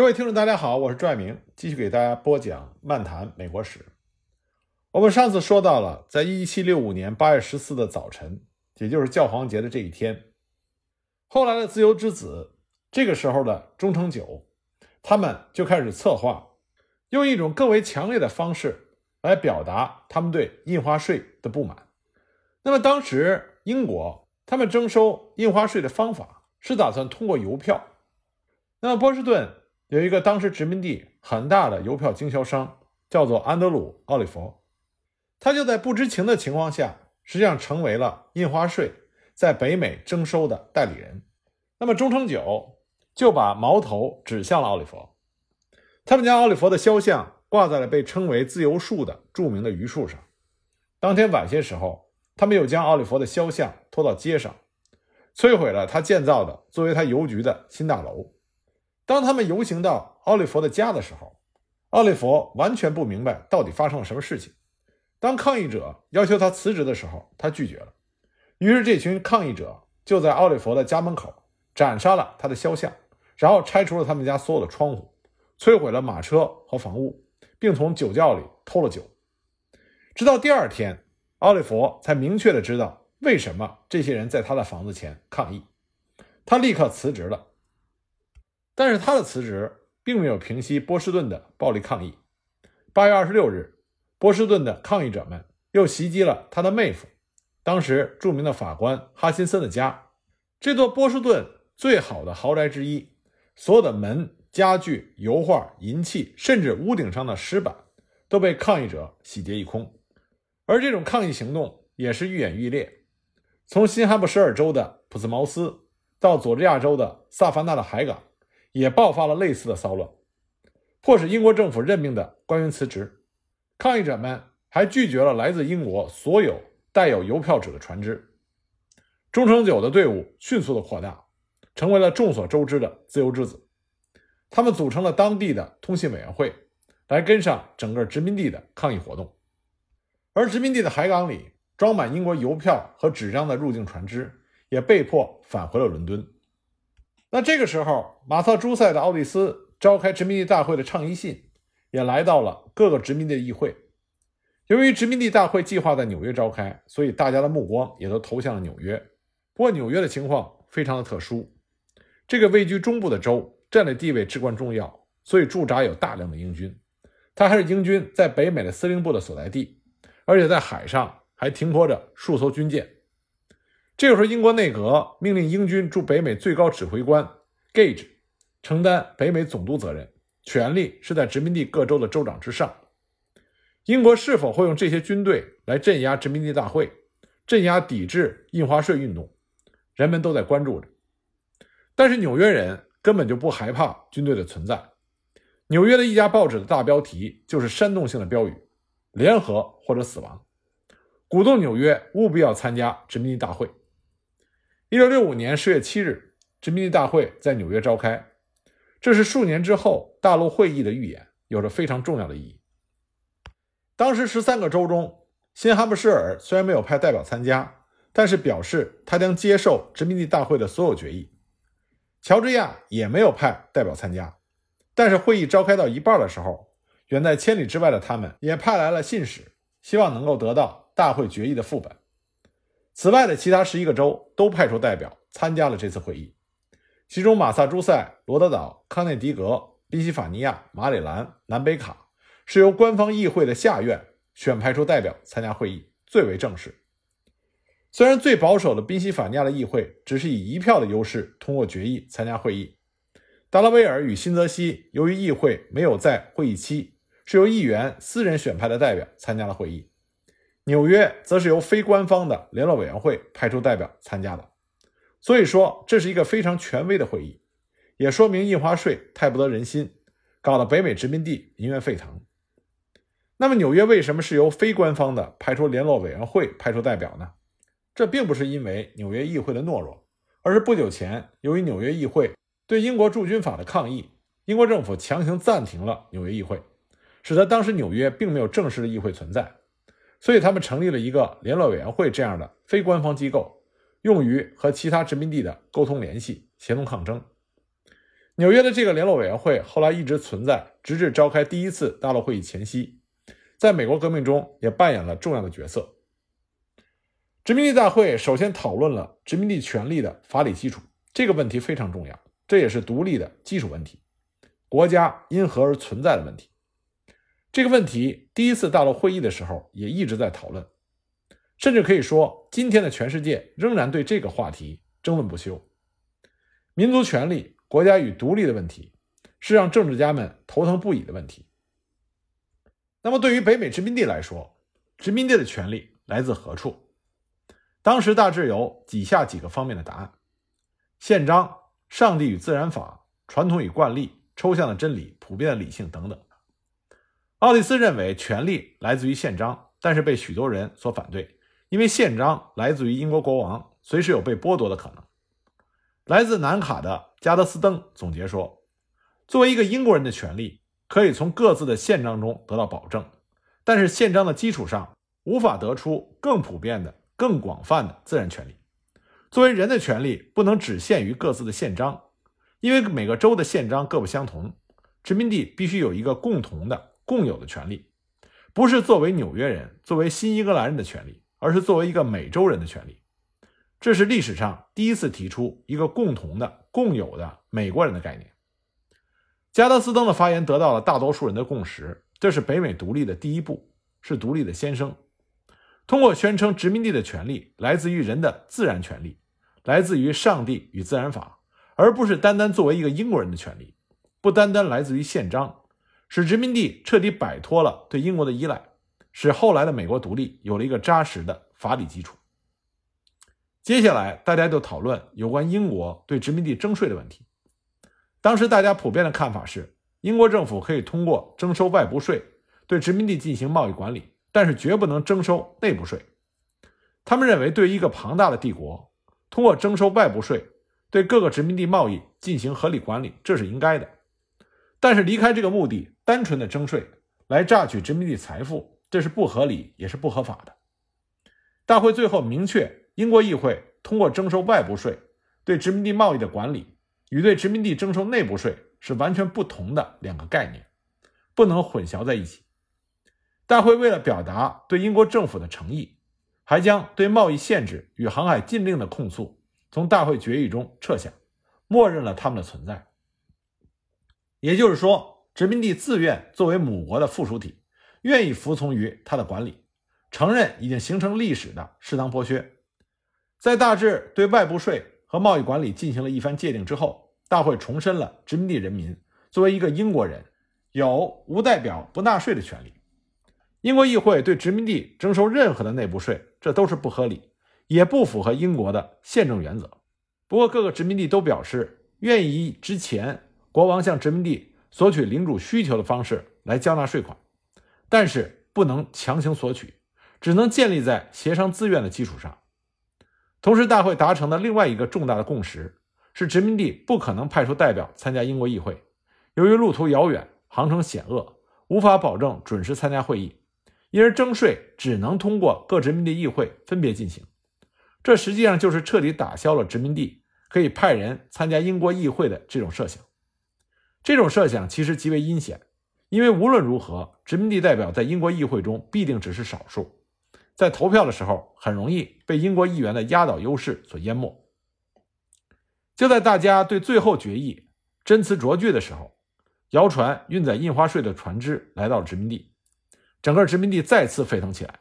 各位听众，大家好，我是朱爱明，继续给大家播讲《漫谈美国史》。我们上次说到了，在一七六五年八月十四的早晨，也就是教皇节的这一天，后来的自由之子，这个时候的中成九，他们就开始策划，用一种更为强烈的方式来表达他们对印花税的不满。那么当时英国他们征收印花税的方法是打算通过邮票。那么波士顿有一个当时殖民地很大的邮票经销商，叫做安德鲁·奥利弗，他就在不知情的情况下，实际上成为了印花税在北美征收的代理人。那么中成九就把矛头指向了奥利弗，他们将奥利弗的肖像挂在了被称为“自由树”的著名的榆树上。当天晚些时候，他们又将奥利弗的肖像拖到街上，摧毁了他建造的作为他邮局的新大楼。当他们游行到奥利弗的家的时候，奥利弗完全不明白到底发生了什么事情。当抗议者要求他辞职的时候，他拒绝了。于是，这群抗议者就在奥利弗的家门口斩杀了他的肖像，然后拆除了他们家所有的窗户，摧毁了马车和房屋，并从酒窖里偷了酒。直到第二天，奥利弗才明确的知道为什么这些人在他的房子前抗议。他立刻辞职了。但是他的辞职并没有平息波士顿的暴力抗议。八月二十六日，波士顿的抗议者们又袭击了他的妹夫，当时著名的法官哈辛森的家。这座波士顿最好的豪宅之一，所有的门、家具、油画、银器，甚至屋顶上的石板，都被抗议者洗劫一空。而这种抗议行动也是愈演愈烈，从新罕布什尔州的普斯茅斯到佐治亚州的萨凡纳的海港。也爆发了类似的骚乱，迫使英国政府任命的官员辞职。抗议者们还拒绝了来自英国所有带有邮票纸的船只。忠诚九的队伍迅速的扩大，成为了众所周知的自由之子。他们组成了当地的通信委员会，来跟上整个殖民地的抗议活动。而殖民地的海港里装满英国邮票和纸张的入境船只，也被迫返回了伦敦。那这个时候，马萨诸塞的奥利斯召开殖民地大会的倡议信也来到了各个殖民地议会。由于殖民地大会计划在纽约召开，所以大家的目光也都投向了纽约。不过，纽约的情况非常的特殊，这个位居中部的州，战略地位至关重要，所以驻扎有大量的英军。它还是英军在北美的司令部的所在地，而且在海上还停泊着数艘军舰。这个时候，英国内阁命令英军驻北美最高指挥官 Gage 承担北美总督责任，权力是在殖民地各州的州长之上。英国是否会用这些军队来镇压殖民地大会、镇压抵制印花税运动，人们都在关注着。但是纽约人根本就不害怕军队的存在。纽约的一家报纸的大标题就是煽动性的标语：“联合或者死亡”，鼓动纽约务必要参加殖民地大会。一六六五年十月七日，殖民地大会在纽约召开，这是数年之后大陆会议的预演，有着非常重要的意义。当时十三个州中，新罕布什尔虽然没有派代表参加，但是表示他将接受殖民地大会的所有决议。乔治亚也没有派代表参加，但是会议召开到一半的时候，远在千里之外的他们也派来了信使，希望能够得到大会决议的副本。此外的其他十一个州都派出代表参加了这次会议，其中马萨诸塞、罗德岛、康涅狄格、宾夕法尼亚、马里兰、南北卡是由官方议会的下院选派出代表参加会议，最为正式。虽然最保守的宾夕法尼亚的议会只是以一票的优势通过决议参加会议，达拉维尔与新泽西由于议会没有在会议期，是由议员私人选派的代表参加了会议。纽约则是由非官方的联络委员会派出代表参加的，所以说这是一个非常权威的会议，也说明印花税太不得人心，搞得北美殖民地民怨沸腾。那么纽约为什么是由非官方的派出联络委员会派出代表呢？这并不是因为纽约议会的懦弱，而是不久前由于纽约议会对英国驻军法的抗议，英国政府强行暂停了纽约议会，使得当时纽约并没有正式的议会存在。所以，他们成立了一个联络委员会这样的非官方机构，用于和其他殖民地的沟通联系、协同抗争。纽约的这个联络委员会后来一直存在，直至召开第一次大陆会议前夕，在美国革命中也扮演了重要的角色。殖民地大会首先讨论了殖民地权利的法理基础，这个问题非常重要，这也是独立的基础问题，国家因何而存在的问题。这个问题第一次大陆会议的时候也一直在讨论，甚至可以说，今天的全世界仍然对这个话题争论不休。民族权利、国家与独立的问题，是让政治家们头疼不已的问题。那么，对于北美殖民地来说，殖民地的权利来自何处？当时大致有以下几个方面的答案：宪章、上帝与自然法、传统与惯例、抽象的真理、普遍的理性等等。奥利斯认为权力来自于宪章，但是被许多人所反对，因为宪章来自于英国国王，随时有被剥夺的可能。来自南卡的加德斯登总结说：“作为一个英国人的权利，可以从各自的宪章中得到保证，但是宪章的基础上无法得出更普遍的、更广泛的自然权利。作为人的权利，不能只限于各自的宪章，因为每个州的宪章各不相同，殖民地必须有一个共同的。”共有的权利，不是作为纽约人、作为新英格兰人的权利，而是作为一个美洲人的权利。这是历史上第一次提出一个共同的、共有的美国人的概念。加德斯登的发言得到了大多数人的共识，这是北美独立的第一步，是独立的先声。通过宣称殖民地的权利来自于人的自然权利，来自于上帝与自然法，而不是单单作为一个英国人的权利，不单单来自于宪章。使殖民地彻底摆脱了对英国的依赖，使后来的美国独立有了一个扎实的法理基础。接下来，大家就讨论有关英国对殖民地征税的问题。当时大家普遍的看法是，英国政府可以通过征收外部税对殖民地进行贸易管理，但是绝不能征收内部税。他们认为，对一个庞大的帝国，通过征收外部税对各个殖民地贸易进行合理管理，这是应该的。但是离开这个目的，单纯的征税来榨取殖民地财富，这是不合理也是不合法的。大会最后明确，英国议会通过征收外部税对殖民地贸易的管理，与对殖民地征收内部税是完全不同的两个概念，不能混淆在一起。大会为了表达对英国政府的诚意，还将对贸易限制与航海禁令的控诉从大会决议中撤下，默认了他们的存在。也就是说，殖民地自愿作为母国的附属体，愿意服从于他的管理，承认已经形成历史的适当剥削。在大致对外部税和贸易管理进行了一番界定之后，大会重申了殖民地人民作为一个英国人，有无代表不纳税的权利。英国议会对殖民地征收任何的内部税，这都是不合理，也不符合英国的宪政原则。不过，各个殖民地都表示愿意之前。国王向殖民地索取领主需求的方式来交纳税款，但是不能强行索取，只能建立在协商自愿的基础上。同时，大会达成的另外一个重大的共识是，殖民地不可能派出代表参加英国议会，由于路途遥远、航程险恶，无法保证准时参加会议，因而征税只能通过各殖民地议会分别进行。这实际上就是彻底打消了殖民地可以派人参加英国议会的这种设想。这种设想其实极为阴险，因为无论如何，殖民地代表在英国议会中必定只是少数，在投票的时候很容易被英国议员的压倒优势所淹没。就在大家对最后决议斟词酌句的时候，谣传运载印花税的船只来到了殖民地，整个殖民地再次沸腾起来。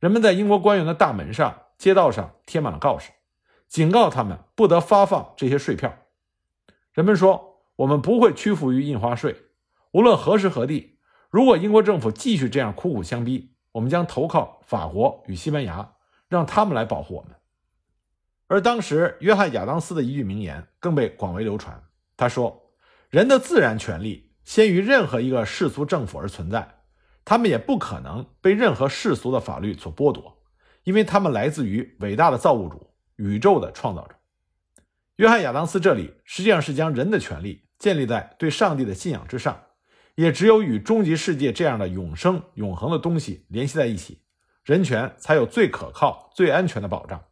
人们在英国官员的大门上、街道上贴满了告示，警告他们不得发放这些税票。人们说。我们不会屈服于印花税，无论何时何地。如果英国政府继续这样苦苦相逼，我们将投靠法国与西班牙，让他们来保护我们。而当时，约翰·亚当斯的一句名言更被广为流传。他说：“人的自然权利先于任何一个世俗政府而存在，他们也不可能被任何世俗的法律所剥夺，因为他们来自于伟大的造物主——宇宙的创造者。”约翰·亚当斯这里实际上是将人的权利建立在对上帝的信仰之上，也只有与终极世界这样的永生、永恒的东西联系在一起，人权才有最可靠、最安全的保障。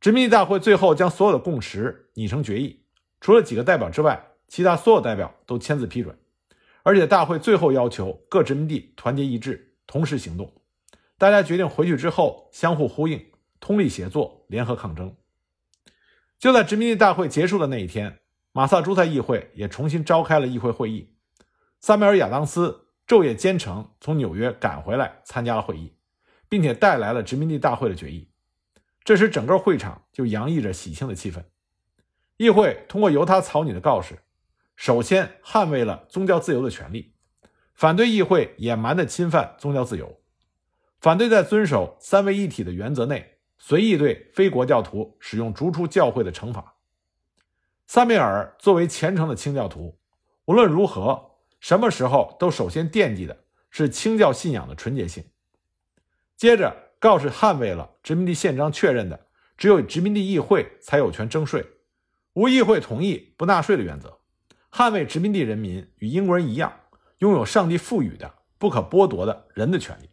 殖民地大会最后将所有的共识拟成决议，除了几个代表之外，其他所有代表都签字批准。而且大会最后要求各殖民地团结一致，同时行动。大家决定回去之后相互呼应，通力协作，联合抗争。就在殖民地大会结束的那一天，马萨诸塞议会也重新召开了议会会议。萨缪尔·亚当斯昼夜兼程从纽约赶回来参加了会议，并且带来了殖民地大会的决议。这时，整个会场就洋溢着喜庆的气氛。议会通过由他草拟的告示。首先捍卫了宗教自由的权利，反对议会野蛮地侵犯宗教自由，反对在遵守三位一体的原则内随意对非国教徒使用逐出教会的惩罚。萨缪尔作为虔诚的清教徒，无论如何，什么时候都首先惦记的是清教信仰的纯洁性。接着，告示捍卫了殖民地宪章确认的只有殖民地议会才有权征税，无议会同意不纳税的原则。捍卫殖民地人民与英国人一样，拥有上帝赋予的不可剥夺的人的权利。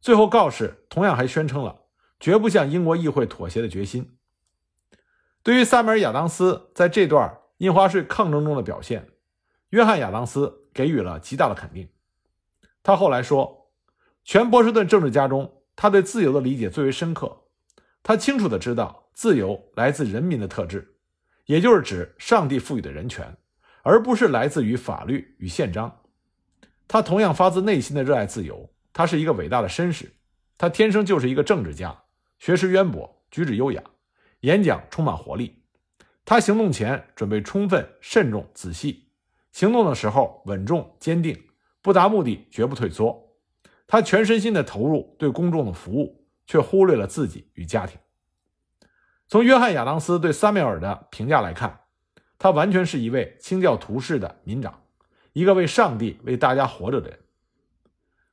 最后告示同样还宣称了绝不向英国议会妥协的决心。对于萨缪尔·亚当斯在这段印花税抗争中的表现，约翰·亚当斯给予了极大的肯定。他后来说：“全波士顿政治家中，他对自由的理解最为深刻。他清楚地知道，自由来自人民的特质，也就是指上帝赋予的人权。”而不是来自于法律与宪章。他同样发自内心的热爱自由。他是一个伟大的绅士，他天生就是一个政治家，学识渊博，举止优雅，演讲充满活力。他行动前准备充分、慎重、仔细，行动的时候稳重、坚定，不达目的绝不退缩。他全身心的投入对公众的服务，却忽略了自己与家庭。从约翰·亚当斯对萨缪尔的评价来看。他完全是一位清教徒式的民长，一个为上帝、为大家活着的人。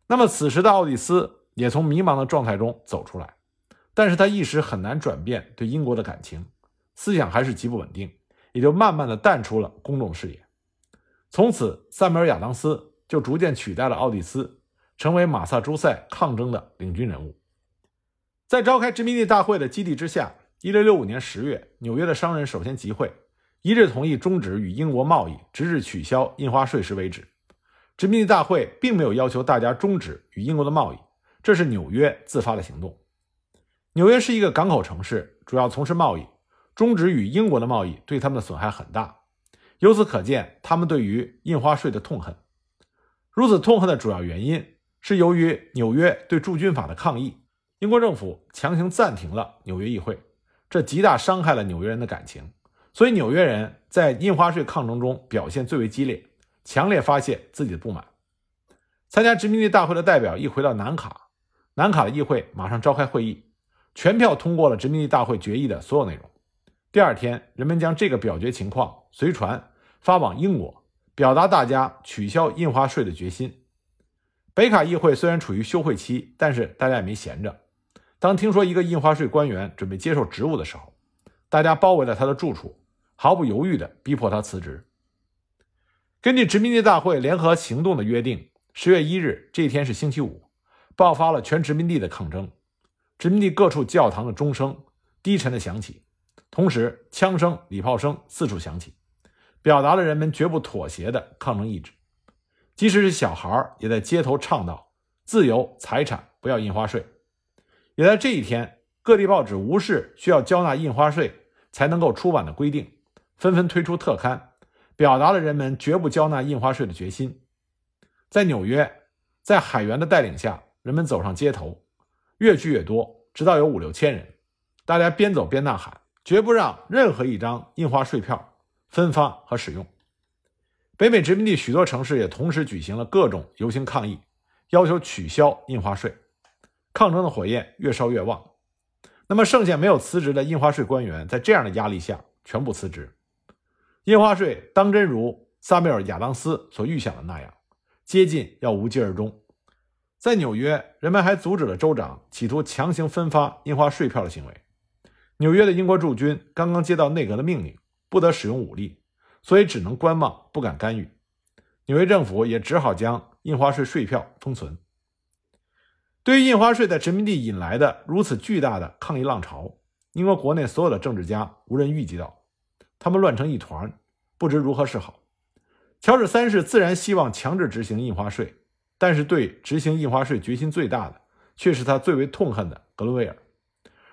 那么，此时的奥蒂斯也从迷茫的状态中走出来，但是他一时很难转变对英国的感情，思想还是极不稳定，也就慢慢的淡出了公众视野。从此，萨缪尔·亚当斯就逐渐取代了奥蒂斯，成为马萨诸塞抗争的领军人物。在召开殖民地大会的基地之下，1665年10月，纽约的商人首先集会。一致同意终止与英国贸易，直至取消印花税时为止。殖民地大会并没有要求大家终止与英国的贸易，这是纽约自发的行动。纽约是一个港口城市，主要从事贸易，终止与英国的贸易对他们的损害很大。由此可见，他们对于印花税的痛恨。如此痛恨的主要原因是由于纽约对驻军法的抗议，英国政府强行暂停了纽约议会，这极大伤害了纽约人的感情。所以，纽约人在印花税抗争中表现最为激烈，强烈发泄自己的不满。参加殖民地大会的代表一回到南卡，南卡的议会马上召开会议，全票通过了殖民地大会决议的所有内容。第二天，人们将这个表决情况随船发往英国，表达大家取消印花税的决心。北卡议会虽然处于休会期，但是大家也没闲着。当听说一个印花税官员准备接受职务的时候，大家包围了他的住处。毫不犹豫地逼迫他辞职。根据殖民地大会联合行动的约定，十月一日这一天是星期五，爆发了全殖民地的抗争。殖民地各处教堂的钟声低沉地响起，同时枪声、礼炮声四处响起，表达了人们绝不妥协的抗争意志。即使是小孩也在街头倡导：“自由、财产，不要印花税。”也在这一天，各地报纸无视需要交纳印花税才能够出版的规定。纷纷推出特刊，表达了人们绝不交纳印花税的决心。在纽约，在海员的带领下，人们走上街头，越聚越多，直到有五六千人。大家边走边呐喊，绝不让任何一张印花税票分发和使用。北美殖民地许多城市也同时举行了各种游行抗议，要求取消印花税。抗争的火焰越烧越旺。那么，剩下没有辞职的印花税官员，在这样的压力下，全部辞职。印花税当真如萨缪尔·亚当斯所预想的那样，接近要无疾而终。在纽约，人们还阻止了州长企图强行分发印花税票的行为。纽约的英国驻军刚刚接到内阁的命令，不得使用武力，所以只能观望，不敢干预。纽约政府也只好将印花税税票封存。对于印花税在殖民地引来的如此巨大的抗议浪潮，英国国内所有的政治家无人预计到。他们乱成一团，不知如何是好。乔治三世自然希望强制执行印花税，但是对执行印花税决心最大的，却是他最为痛恨的格伦威尔。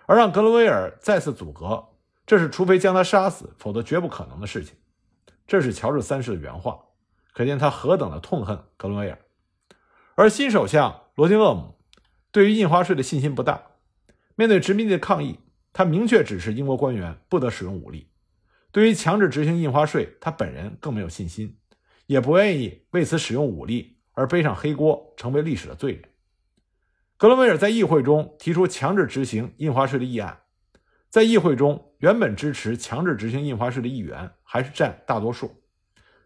而让格伦威尔再次阻隔，这是除非将他杀死，否则绝不可能的事情。这是乔治三世的原话，可见他何等的痛恨格伦威尔。而新首相罗金厄姆对于印花税的信心不大，面对殖民地的抗议，他明确指示英国官员不得使用武力。对于强制执行印花税，他本人更没有信心。也不愿意为此使用武力而背上黑锅，成为历史的罪人。格伦威尔在议会中提出强制执行印花税的议案，在议会中原本支持强制执行印花税的议员还是占大多数，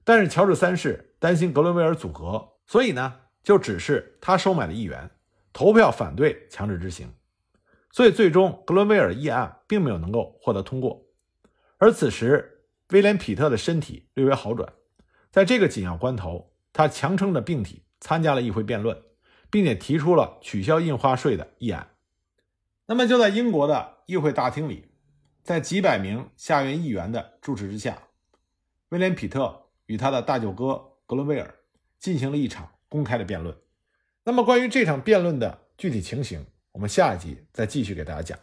但是乔治三世担心格伦威尔阻隔，所以呢就指示他收买的议员投票反对强制执行，所以最终格伦威尔议案并没有能够获得通过。而此时威廉·皮特的身体略微好转。在这个紧要关头，他强撑着病体参加了议会辩论，并且提出了取消印花税的议案。那么，就在英国的议会大厅里，在几百名下院议员的注视之下，威廉·皮特与他的大舅哥格伦威尔进行了一场公开的辩论。那么，关于这场辩论的具体情形，我们下一集再继续给大家讲。